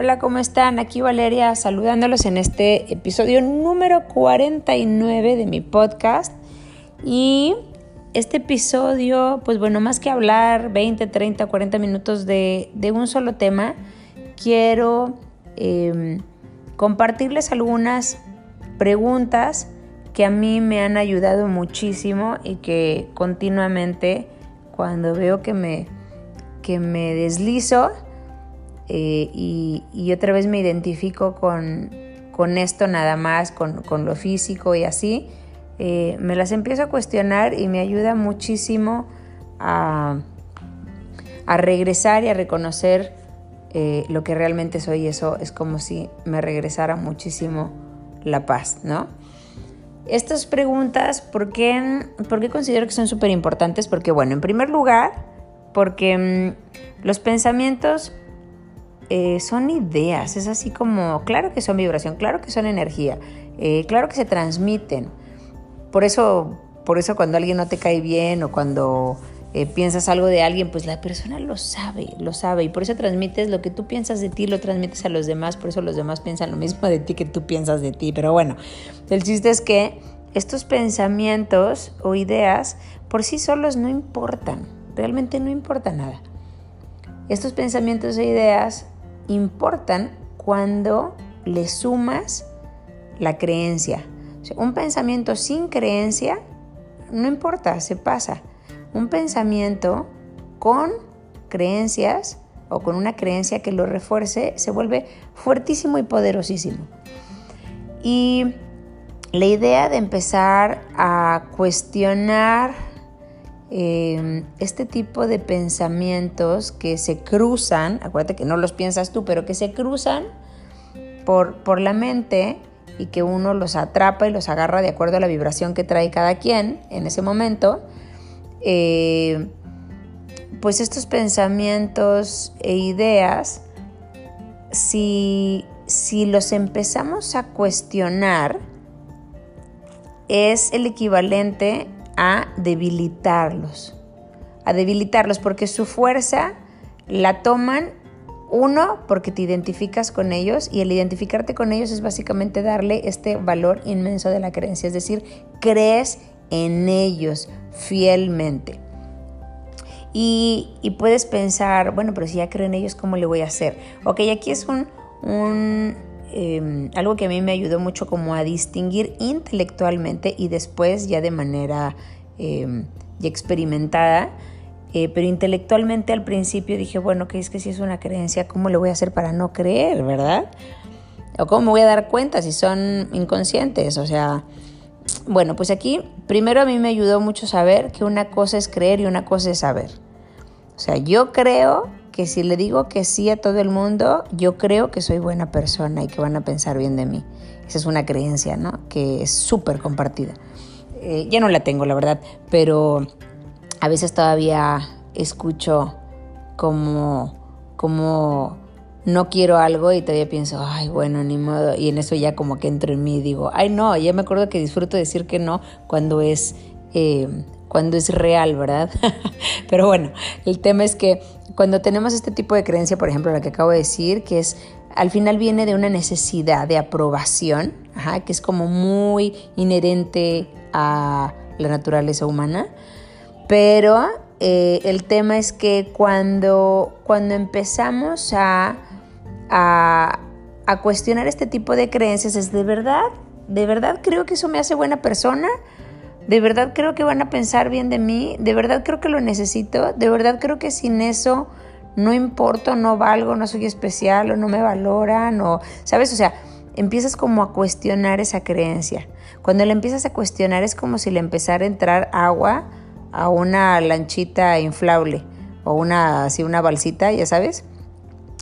Hola, ¿cómo están? Aquí Valeria saludándolos en este episodio número 49 de mi podcast. Y este episodio, pues bueno, más que hablar 20, 30, 40 minutos de, un solo tema, quiero em, compartirles algunas preguntas que a mí me han ayudado muchísimo y que continuamente cuando veo que me, que me deslizo, eh, y, otra vez me identifico con, esto nada más, con, lo físico y así, eh, me las empiezo a cuestionar y me ayuda muchísimo a, regresar y a reconocer eh, lo que realmente soy. Eso es como si me regresara muchísimo la paz, ¿no? Estas preguntas, ¿por qué, ¿por qué considero que son súper importantes? Porque, bueno, en primer lugar, porque mm, los pensamientos eh, son ideas, es así como, claro que son vibración, claro que son energía, eh, claro que se transmiten. Por eso, por eso cuando alguien no te cae bien o cuando eh, piensas algo de alguien, pues la persona lo sabe, lo sabe y por eso transmites lo que tú piensas de ti, lo transmites a los demás, por eso los demás piensan lo mismo de ti que tú piensas de ti. Pero bueno, el chiste es que estos pensamientos o ideas por sí solos no importan, realmente no importa nada. Estos pensamientos e ideas importan cuando le sumas la creencia. un pensamiento sin creencia no importa, se pasa. Un pensamiento con creencias o con una creencia que lo refuerce se vuelve fuertísimo y poderosísimo. Y la idea de empezar a cuestionar Em, este tipo de pensamientos que se cruzan, acuérdate que no los piensas tú, pero que se cruzan por, por la mente y que uno los atrapa y los agarra de acuerdo a la vibración que trae cada quien en ese momento, eh, pues estos pensamientos e ideas, si, si los empezamos a cuestionar, es el equivalente a debilitarlos, a debilitarlos porque su fuerza la toman uno porque te identificas con ellos y el identificarte con ellos es básicamente darle este valor inmenso de la creencia, es decir, crees en ellos fielmente. Y, puedes pensar, bueno, pero si ya creo en ellos, ¿cómo le voy a hacer? Ok, aquí es un, un Em, algo que a mí me ayudó mucho como a distinguir intelectualmente y después ya de manera em, ya experimentada. Eh, pero intelectualmente al principio dije, bueno, que es que si es una creencia, ¿cómo le voy a hacer para no creer, verdad? ¿O cómo me voy a dar cuenta si son inconscientes? O sea, bueno, pues aquí primero a mí me ayudó mucho saber que una cosa es creer y una cosa es saber. O sea, yo creo que si le digo que sí a todo el mundo, yo creo que soy buena persona y que van a pensar bien de mí. Esa es una creencia, ¿no? Que es súper compartida. Eh, ya no la tengo, la verdad, pero a veces todavía escucho como, como no quiero algo y todavía pienso, ay, bueno, ni modo. Y en eso ya como que entro en mí y digo, ay, no, ya me acuerdo que disfruto decir que no cuando es eh, cuando es real, ¿verdad? Pero bueno, el tema es que cuando tenemos este tipo de creencia, por ejemplo, la que acabo de decir, que es al final viene de una necesidad de aprobación, que es como muy inherente a la naturaleza humana, pero eh, el tema es que cuando, cuando empezamos a, a cuestionar este tipo de creencias, es de verdad, de verdad creo que eso me hace buena persona, de verdad creo que van a pensar bien de mí, de verdad creo que lo necesito, de verdad creo que sin eso no importo, no valgo, no soy especial o no me valoran o, ¿sabes? O sea, empiezas como a cuestionar esa creencia. Cuando le empiezas a cuestionar es como si le empezara a entrar agua a una lanchita inflable o una así una balsita, ya sabes,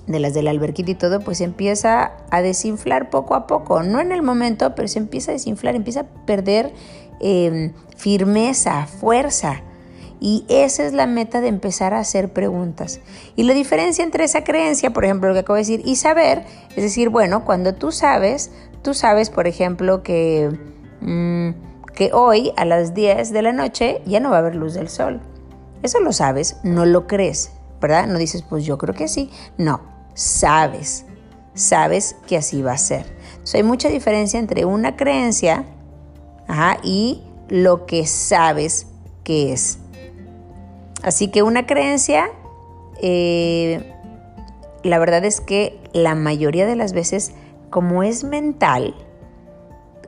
de las del alberquito y todo, pues empieza a desinflar poco a poco, no en el momento, pero se empieza a desinflar, empieza a perder Em, firmeza, fuerza. Y esa es la meta de empezar a hacer preguntas. Y la diferencia entre esa creencia, por ejemplo, lo que acabo de decir, y saber, es decir, bueno, cuando tú sabes, tú sabes, por ejemplo, que, mm, que hoy a las 10 de la noche ya no va a haber luz del sol. Eso lo sabes, no lo crees, ¿verdad? No dices, pues yo creo que sí. No, sabes. sabes que así va a ser. Entonces hay mucha diferencia entre una creencia y lo que sabes que es. Así que una creencia, eh, la verdad es que la mayoría de las veces, como es mental,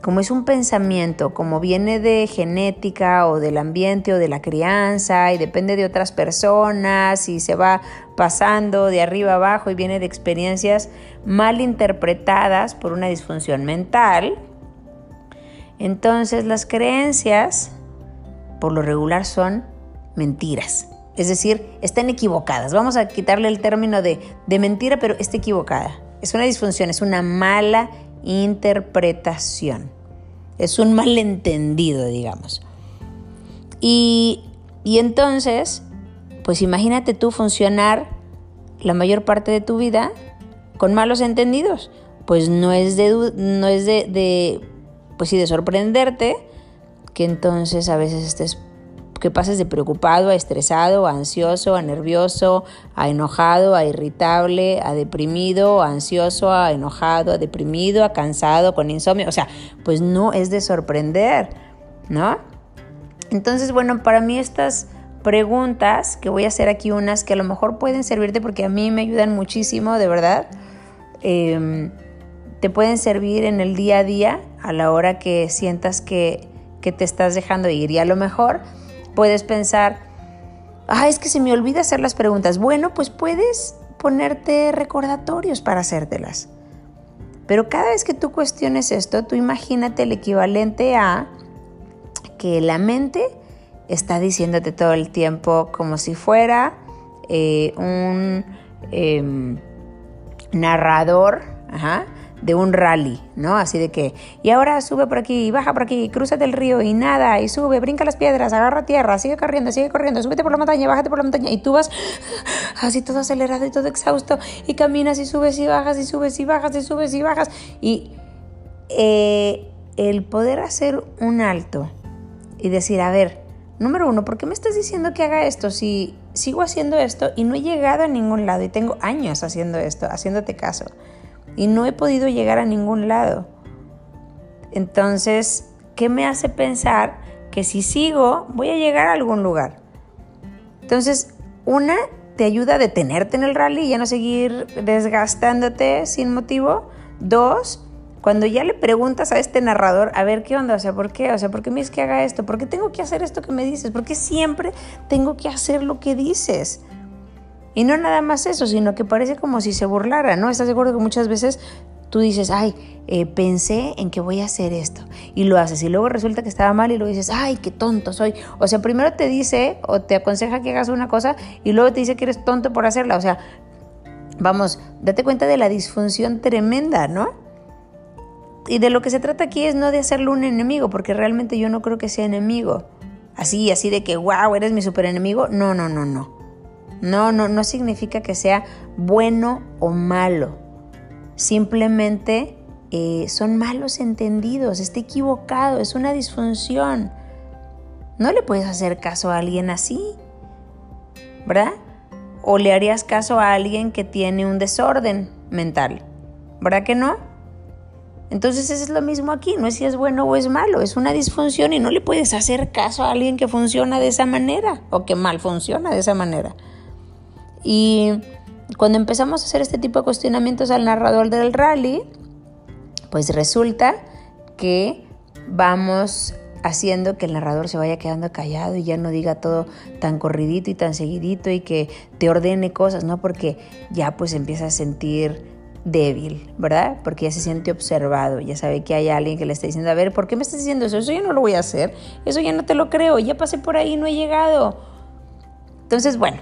como es un pensamiento, como viene de genética o del ambiente o de la crianza y depende de otras personas y se va pasando de arriba abajo y viene de experiencias mal interpretadas por una disfunción mental, entonces las creencias por lo regular son mentiras. Es decir, están equivocadas. Vamos a quitarle el término de, de mentira, pero está equivocada. Es una disfunción, es una mala interpretación. Es un malentendido, digamos. Y, entonces, pues imagínate tú funcionar la mayor parte de tu vida con malos entendidos. Pues no es de, no es de pues sí, de sorprenderte que entonces a veces estés que pases de preocupado a estresado, a ansioso, a nervioso, a enojado, a irritable, a deprimido, a ansioso, a enojado, a deprimido, a cansado, con insomnio. O sea, pues no es de sorprender, ¿no? Entonces, bueno, para mí estas preguntas, que voy a hacer aquí unas que a lo mejor pueden servirte porque a mí me ayudan muchísimo, de verdad, em, te pueden servir en el día a día a la hora que sientas que, que te estás dejando ir. Y a lo mejor Puedes pensar, ah, es que se me olvida hacer las preguntas. Bueno, pues puedes ponerte recordatorios para hacértelas. Pero cada vez que tú cuestiones esto, tú imagínate el equivalente a que la mente está diciéndote todo el tiempo como si fuera eh, un em, narrador, ajá, de un rally, ¿no? Así de que, y ahora sube por aquí, baja por aquí, cruzate el río y nada, y sube, brinca las piedras, agarra tierra, sigue corriendo, sigue corriendo, súbete por la montaña, bájate por la montaña, y tú vas así todo acelerado y todo exhausto, y caminas y subes y bajas y subes y bajas y subes y bajas, y eh, el poder hacer un alto y decir, a ver, número uno, ¿por qué me estás diciendo que haga esto si sigo haciendo esto y no he llegado a ningún lado y tengo años haciendo esto, haciéndote caso? Y no he podido llegar a ningún lado. Entonces, ¿qué me hace pensar que si sigo voy a llegar a algún lugar? Entonces, una, te ayuda a detenerte en el rally y ya no seguir desgastándote sin motivo. Dos, cuando ya le preguntas a este narrador, a ver qué onda, o sea, ¿por qué? O sea, ¿por qué me dices que haga esto? ¿Por qué tengo que hacer esto que me dices? ¿Por qué siempre tengo que hacer lo que dices? Y no nada más eso, sino que parece como si se burlara, ¿no? ¿Estás de acuerdo que muchas veces tú dices, ay, eh, pensé en que voy a hacer esto y lo haces y luego resulta que estaba mal y luego dices, ay, qué tonto soy. O sea, primero te dice o te aconseja que hagas una cosa y luego te dice que eres tonto por hacerla. O sea, vamos, date cuenta de la disfunción tremenda, ¿no? Y de lo que se trata aquí es no de hacerlo un enemigo, porque realmente yo no creo que sea enemigo. Así, así de que, wow, eres mi super enemigo. No, no, no, no. No, no, no significa que sea bueno o malo. Simplemente eh, son malos entendidos, está equivocado, es una disfunción. No le puedes hacer caso a alguien así, ¿verdad? O le harías caso a alguien que tiene un desorden mental, ¿verdad que no? Entonces es lo mismo aquí, no es si es bueno o es malo, es una disfunción y no le puedes hacer caso a alguien que funciona de esa manera o que mal funciona de esa manera. Y cuando empezamos a hacer este tipo de cuestionamientos al narrador del rally, pues resulta que vamos haciendo que el narrador se vaya quedando callado y ya no diga todo tan corridito y tan seguidito y que te ordene cosas, ¿no? Porque ya pues empieza a sentir débil, ¿verdad? Porque ya se siente observado, ya sabe que hay alguien que le está diciendo, a ver, ¿por qué me estás diciendo eso? Eso ya no lo voy a hacer, eso ya no te lo creo, ya pasé por ahí, no he llegado. Entonces, bueno,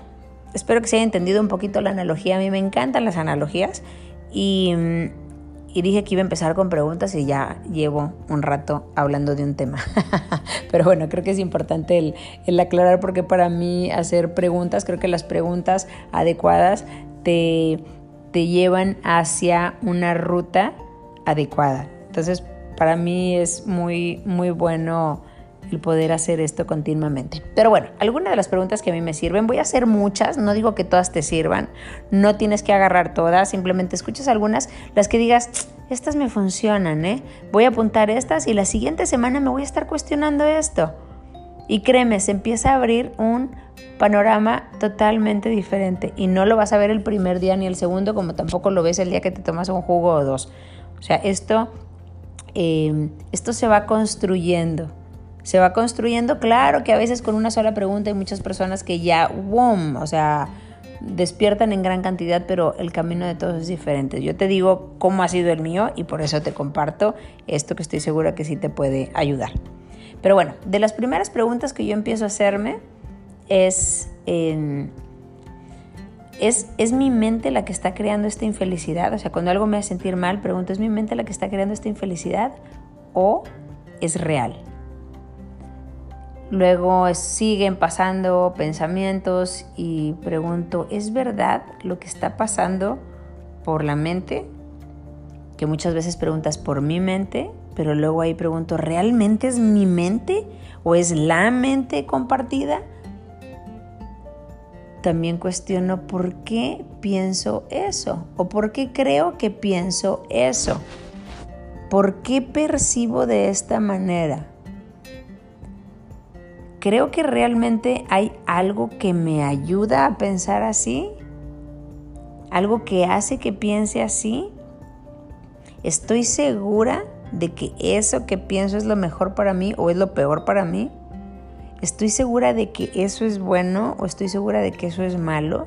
espero que se haya entendido un poquito la analogía. A mí me encantan las analogías y, dije que iba a empezar con preguntas y ya llevo un rato hablando de un tema. Pero bueno, creo que es importante el, el aclarar porque para mí hacer preguntas, creo que las preguntas adecuadas te, te llevan hacia una ruta adecuada. Entonces, para mí es muy, muy bueno el poder hacer esto continuamente. Pero bueno, algunas de las preguntas que a mí me sirven, voy a hacer muchas, no digo que todas te sirvan, no tienes que agarrar todas, simplemente escuchas algunas, las que digas, estas me funcionan, ¿eh? Voy a apuntar estas y la siguiente semana me voy a estar cuestionando esto. Y créeme, se empieza a abrir un panorama totalmente diferente y no lo vas a ver el primer día ni el segundo como tampoco lo ves el día que te tomas un jugo o dos. O sea, esto, eh, esto se va construyendo se va construyendo. Claro que a veces con una sola pregunta hay muchas personas que ya, ¡boom! O sea, despiertan en gran cantidad, pero el camino de todos es diferente. Yo te digo cómo ha sido el mío y por eso te comparto esto que estoy segura que sí te puede ayudar. Pero bueno, de las primeras preguntas que yo empiezo a hacerme es, es, ¿es mi mente la que está creando esta infelicidad? O sea, cuando algo me hace sentir mal, pregunto, ¿es mi mente la que está creando esta infelicidad o es real? Luego siguen pasando pensamientos y pregunto, ¿es verdad lo que está pasando por la mente? Que muchas veces preguntas por mi mente, pero luego ahí pregunto, ¿realmente es mi mente o es la mente compartida? También cuestiono por qué pienso eso o por qué creo que pienso eso. ¿Por qué percibo de esta manera? Creo que realmente hay algo que me ayuda a pensar así, algo que hace que piense así. Estoy segura de que eso que pienso es lo mejor para mí o es lo peor para mí. Estoy segura de que eso es bueno o estoy segura de que eso es malo.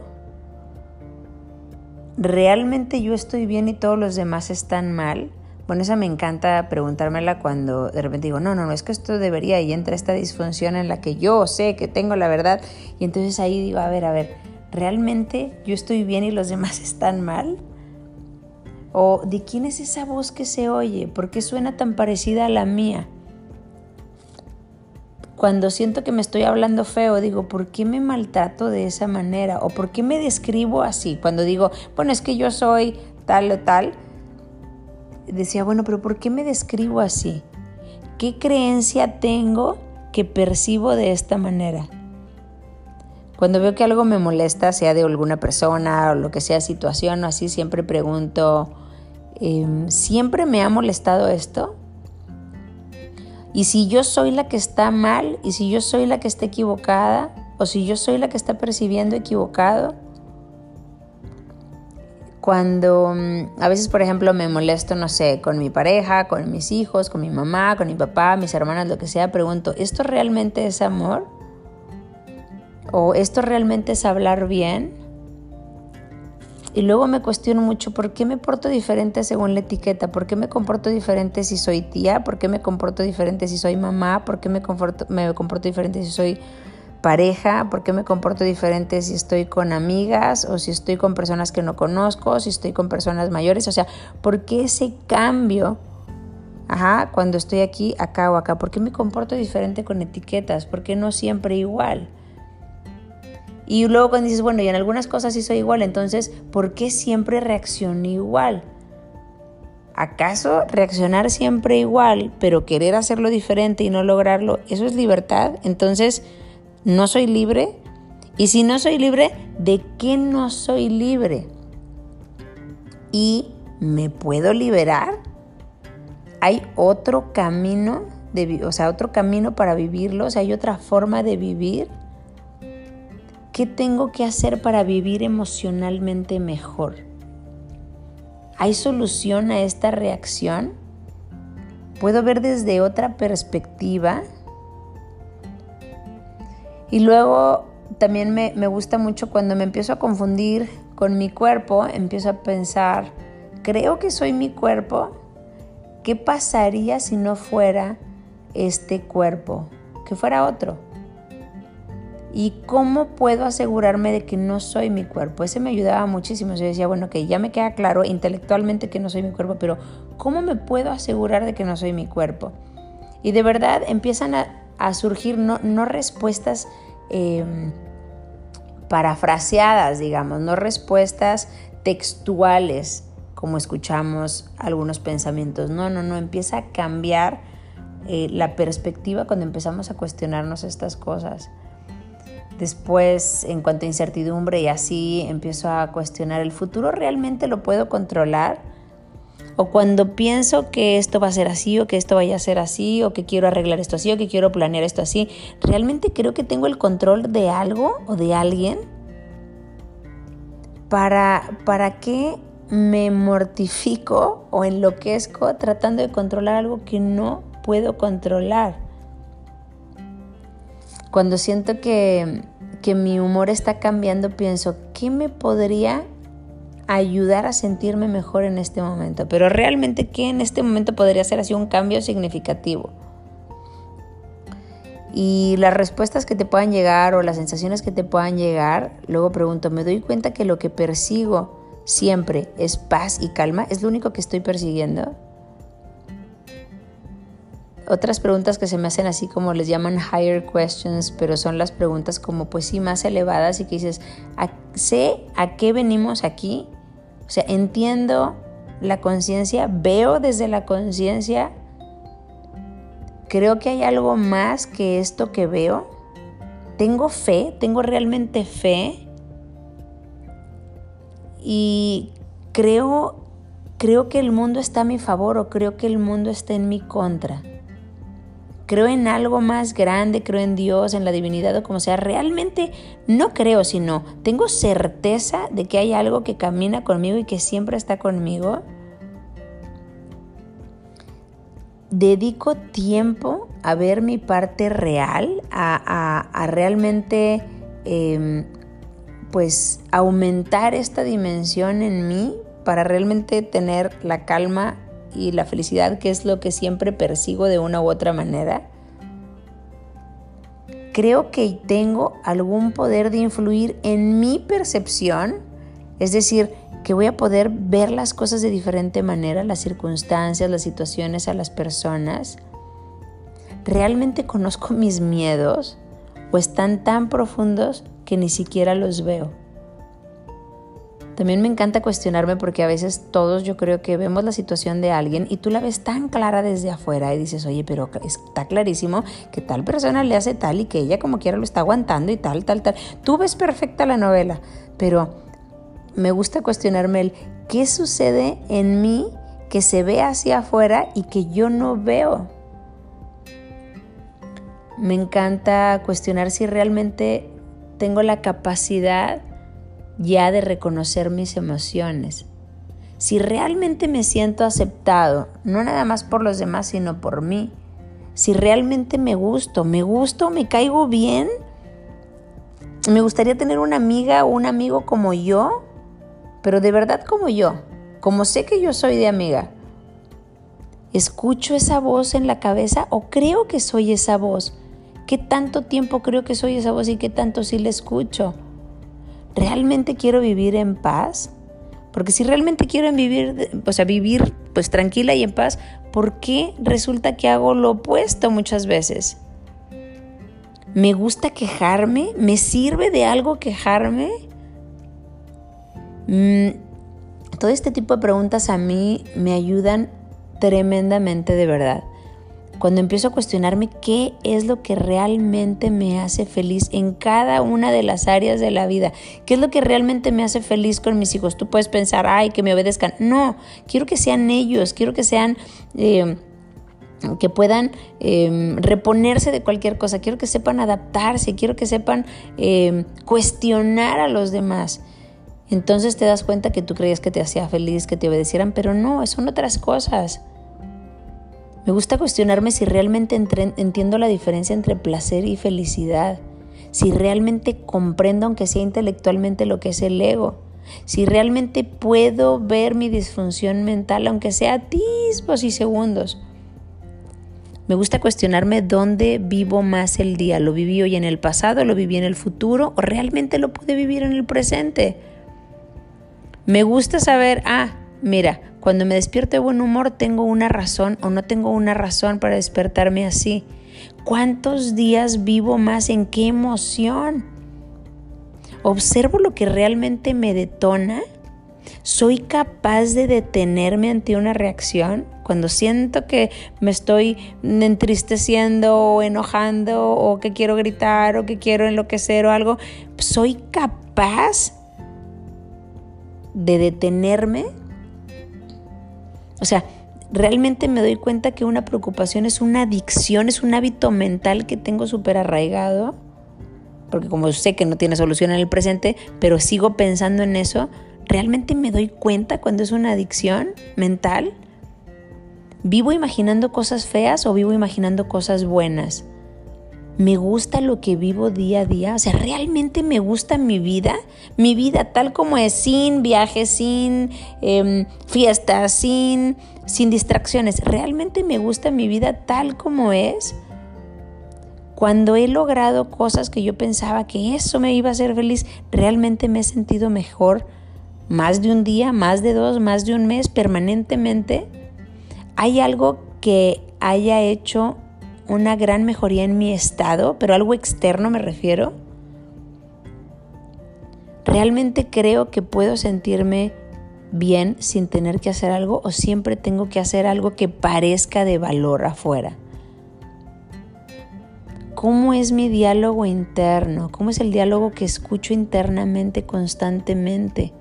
¿Realmente yo estoy bien y todos los demás están mal? Bueno, esa me encanta preguntármela cuando de repente digo, no, no, no, es que esto debería y entra esta disfunción en la que yo sé que tengo la verdad y entonces ahí digo, a ver, a ver, ¿realmente yo estoy bien y los demás están mal? ¿O de quién es esa voz que se oye? ¿Por qué suena tan parecida a la mía? Cuando siento que me estoy hablando feo, digo, ¿por qué me maltrato de esa manera? ¿O por qué me describo así? Cuando digo, bueno, es que yo soy tal o tal, decía, bueno, pero ¿por qué me describo así? ¿Qué creencia tengo que percibo de esta manera? Cuando veo que algo me molesta, sea de alguna persona o lo que sea situación o así, siempre pregunto, em, ¿siempre me ha molestado esto? Y si yo soy la que está mal, y si yo soy la que está equivocada, o si yo soy la que está percibiendo equivocado, cuando mm, a veces, por ejemplo, me molesto, no sé, con mi pareja, con mis hijos, con mi mamá, con mi papá, mis hermanas, lo que sea, pregunto, ¿esto realmente es amor? ¿O esto realmente es hablar bien? Y luego me cuestiono mucho por qué me porto diferente según la etiqueta, por qué me comporto diferente si soy tía, por qué me comporto diferente si soy mamá, por qué me comporto, me comporto diferente si soy pareja, por qué me comporto diferente si estoy con amigas o si estoy con personas que no conozco, si estoy con personas mayores, o sea, ¿por qué ese cambio? Ajá, cuando estoy aquí, acá o acá, ¿por qué me comporto diferente con etiquetas? ¿Por qué no siempre igual? Y luego cuando dices, bueno, y en algunas cosas sí soy igual, entonces, ¿por qué siempre reacciono igual? ¿Acaso reaccionar siempre igual, pero querer hacerlo diferente y no lograrlo, eso es libertad? Entonces, no soy libre. Y si no soy libre, ¿de qué no soy libre? ¿Y me puedo liberar? ¿Hay otro camino, de, o sea, otro camino para vivirlo? O sea, ¿hay otra forma de vivir? ¿Qué tengo que hacer para vivir emocionalmente mejor? ¿Hay solución a esta reacción? ¿Puedo ver desde otra perspectiva? Y luego también me, gusta mucho cuando me empiezo a confundir con mi cuerpo, empiezo a pensar, creo que soy mi cuerpo, ¿qué pasaría si no fuera este cuerpo? Que fuera otro. ¿Y cómo puedo asegurarme de que no soy mi cuerpo? Ese me ayudaba muchísimo. Yo decía, bueno, que ya me queda claro intelectualmente que no soy mi cuerpo, pero ¿cómo me puedo asegurar de que no soy mi cuerpo? Y de verdad empiezan a, a surgir no, no respuestas em, parafraseadas, digamos, no respuestas textuales como escuchamos algunos pensamientos. No, no, no, empieza a cambiar eh, la perspectiva cuando empezamos a cuestionarnos estas cosas. Después, en cuanto a incertidumbre y así, empiezo a cuestionar, ¿el futuro realmente lo puedo controlar? O cuando pienso que esto va a ser así, o que esto vaya a ser así, o que quiero arreglar esto así, o que quiero planear esto así, ¿realmente creo que tengo el control de algo o de alguien? ¿Para, para qué me mortifico o enloquezco tratando de controlar algo que no puedo controlar? Cuando siento que, que mi humor está cambiando, pienso, ¿qué me podría ayudar a sentirme mejor en este momento? Pero realmente, ¿qué en este momento podría ser así un cambio significativo? Y las respuestas que te puedan llegar o las sensaciones que te puedan llegar, luego pregunto, ¿me doy cuenta que lo que persigo siempre es paz y calma? ¿Es lo único que estoy persiguiendo? Otras preguntas que se me hacen así como les llaman higher questions, pero son las preguntas como pues sí más elevadas y que dices, ¿sé a qué venimos aquí? O sea, entiendo la conciencia, veo desde la conciencia, creo que hay algo más que esto que veo. Tengo fe, tengo realmente fe y creo creo que el mundo está a mi favor o creo que el mundo está en mi contra creo en algo más grande, creo en Dios, en la divinidad o como sea, realmente no creo, sino tengo certeza de que hay algo que camina conmigo y que siempre está conmigo. Dedico tiempo a ver mi parte real, a, realmente em, pues aumentar esta dimensión en mí para realmente tener la calma y la felicidad, que es lo que siempre persigo de una u otra manera, creo que tengo algún poder de influir en mi percepción, es decir, que voy a poder ver las cosas de diferente manera, las circunstancias, las situaciones, a las personas. ¿Realmente conozco mis miedos o están tan profundos que ni siquiera los veo? También me encanta cuestionarme porque a veces todos yo creo que vemos la situación de alguien y tú la ves tan clara desde afuera y dices, oye, pero está clarísimo que tal persona le hace tal y que ella como quiera lo está aguantando y tal, tal, tal. Tú ves perfecta la novela, pero me gusta cuestionarme el qué sucede en mí que se ve hacia afuera y que yo no veo. Me encanta cuestionar si realmente tengo la capacidad ya de reconocer mis emociones. Si realmente me siento aceptado, no nada más por los demás, sino por mí. Si realmente me gusto, me gusto, me caigo bien. Me gustaría tener una amiga o un amigo como yo, pero de verdad como yo, como sé que yo soy de amiga. ¿Escucho esa voz en la cabeza o creo que soy esa voz? ¿Qué tanto tiempo creo que soy esa voz y qué tanto sí la escucho? ¿Realmente quiero vivir en paz? Porque si realmente quiero vivir, o sea, vivir pues tranquila y en paz, ¿por qué resulta que hago lo opuesto muchas veces? ¿Me gusta quejarme? ¿Me sirve de algo quejarme? Mm, todo este tipo de preguntas a mí me ayudan tremendamente de verdad cuando empiezo a cuestionarme qué es lo que realmente me hace feliz en cada una de las áreas de la vida, qué es lo que realmente me hace feliz con mis hijos. Tú puedes pensar, ay, que me obedezcan. No, quiero que sean ellos, quiero que sean... Eh, que puedan em, reponerse de cualquier cosa, quiero que sepan adaptarse, quiero que sepan em, cuestionar a los demás. Entonces te das cuenta que tú creías que te hacía feliz, que te obedecieran, pero no, son otras cosas. Me gusta cuestionarme si realmente entiendo la diferencia entre placer y felicidad, si realmente comprendo, aunque sea intelectualmente, lo que es el ego, si realmente puedo ver mi disfunción mental, aunque sea tisbos y segundos. Me gusta cuestionarme dónde vivo más el día. ¿Lo viví hoy en el pasado? ¿Lo viví en el futuro? ¿O realmente lo pude vivir en el presente? Me gusta saber, ah, mira, cuando me despierto de buen humor, tengo una razón o no tengo una razón para despertarme así. ¿Cuántos días vivo más en qué emoción? Observo lo que realmente me detona ¿Soy capaz de detenerme ante una reacción? Cuando siento que me estoy entristeciendo o enojando o que quiero gritar o que quiero enloquecer o algo, ¿soy capaz de detenerme? O sea, realmente me doy cuenta que una preocupación es una adicción, es un hábito mental que tengo súper arraigado, porque como sé que no tiene solución en el presente, pero sigo pensando en eso, ¿realmente me doy cuenta cuando es una adicción mental? ¿Vivo imaginando cosas feas o vivo imaginando cosas buenas? ¿Me gusta lo que vivo día a día? O sea, ¿realmente me gusta mi vida? Mi vida tal como es, sin viajes, sin em, fiestas, sin, sin distracciones. ¿Realmente me gusta mi vida tal como es? Cuando he logrado cosas que yo pensaba que eso me iba a hacer feliz, realmente me he sentido mejor más de un día, más de dos, más de un mes, permanentemente. ¿Hay algo que haya hecho una gran mejoría en mi estado, pero algo externo me refiero. ¿Realmente creo que puedo sentirme bien sin tener que hacer algo o siempre tengo que hacer algo que parezca de valor afuera? ¿Cómo es mi diálogo interno? ¿Cómo es el diálogo que escucho internamente constantemente?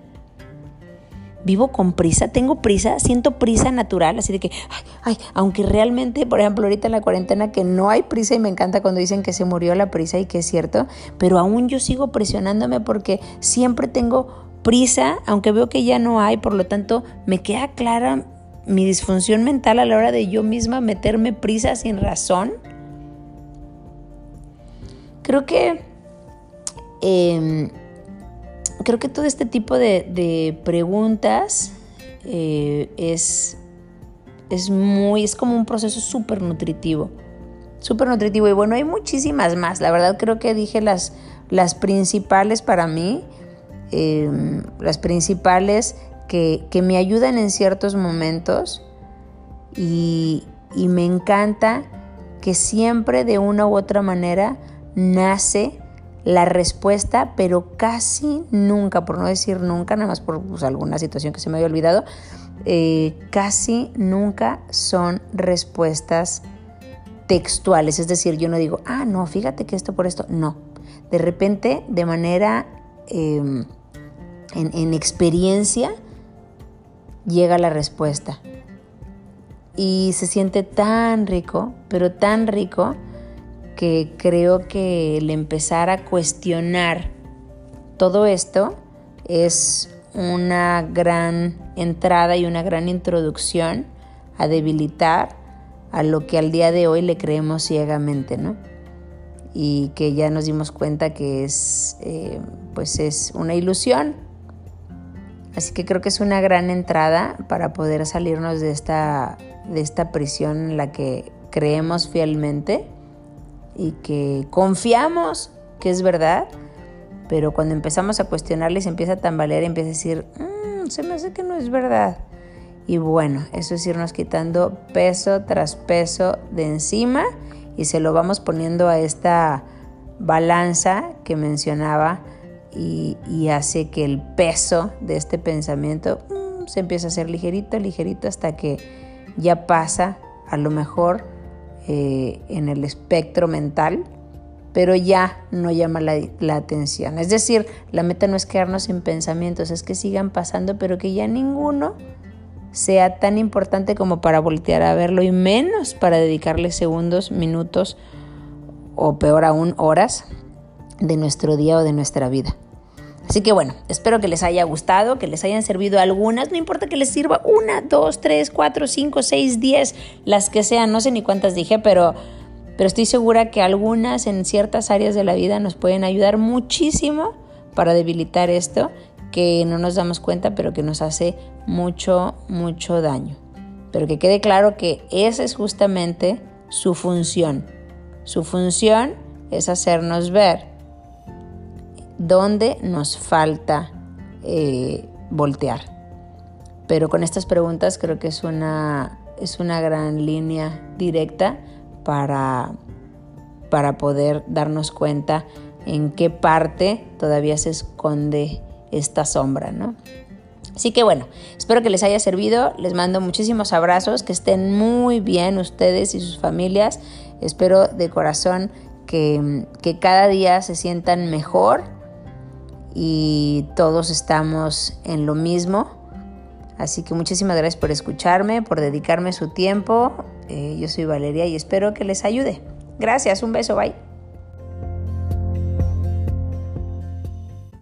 Vivo con prisa, tengo prisa, siento prisa natural, así de que, ay, aunque realmente, por ejemplo, ahorita en la cuarentena que no hay prisa y me encanta cuando dicen que se murió la prisa y que es cierto, pero aún yo sigo presionándome porque siempre tengo prisa, aunque veo que ya no hay, por lo tanto me queda clara mi disfunción mental a la hora de yo misma meterme prisa sin razón. Creo que... Em, creo que todo este tipo de, preguntas eh, es, es muy, es como un proceso súper nutritivo. Súper nutritivo. Y bueno, hay muchísimas más. La verdad creo que dije las, las principales para mí. Em, las principales que, que, me ayudan en ciertos momentos. Y, y me encanta que siempre de una u otra manera nace la respuesta, pero casi nunca, por no decir nunca, nada más por pues, alguna situación que se me había olvidado, eh, casi nunca son respuestas textuales. Es decir, yo no digo, ah, no, fíjate que esto por esto. No. De repente, de manera em, en, en experiencia, llega la respuesta. Y se siente tan rico, pero tan rico que creo que el empezar a cuestionar todo esto es una gran entrada y una gran introducción a debilitar a lo que al día de hoy le creemos ciegamente, ¿no? Y que ya nos dimos cuenta que es, eh, pues es una ilusión. Así que creo que es una gran entrada para poder salirnos de esta, de esta prisión en la que creemos fielmente y que confiamos que es verdad, pero cuando empezamos a cuestionarle se empieza a tambalear y empieza a decir, mm, se me hace que no es verdad. Y bueno, eso es irnos quitando peso tras peso de encima y se lo vamos poniendo a esta balanza que mencionaba y, hace que el peso de este pensamiento mm, se empiece a hacer ligerito, ligerito hasta que ya pasa a lo mejor eh, en el espectro mental, pero ya no llama la, la, atención. Es decir, la meta no es quedarnos sin pensamientos, es que sigan pasando, pero que ya ninguno sea tan importante como para voltear a verlo y menos para dedicarle segundos, minutos o peor aún horas de nuestro día o de nuestra vida. Así que bueno, espero que les haya gustado, que les hayan servido algunas, no importa que les sirva una, dos, tres, cuatro, cinco, seis, diez, las que sean, no sé ni cuántas dije, pero, pero estoy segura que algunas en ciertas áreas de la vida nos pueden ayudar muchísimo para debilitar esto, que no nos damos cuenta, pero que nos hace mucho, mucho daño. Pero que quede claro que esa es justamente su función. Su función es hacernos ver dónde nos falta eh, voltear. Pero con estas preguntas creo que es una, es una gran línea directa para, para poder darnos cuenta en qué parte todavía se esconde esta sombra, ¿no? Así que bueno, espero que les haya servido. Les mando muchísimos abrazos, que estén muy bien ustedes y sus familias. Espero de corazón que, que cada día se sientan mejor y todos estamos en lo mismo. Así que muchísimas gracias por escucharme, por dedicarme su tiempo. Eh, yo soy Valeria y espero que les ayude. Gracias, un beso, bye.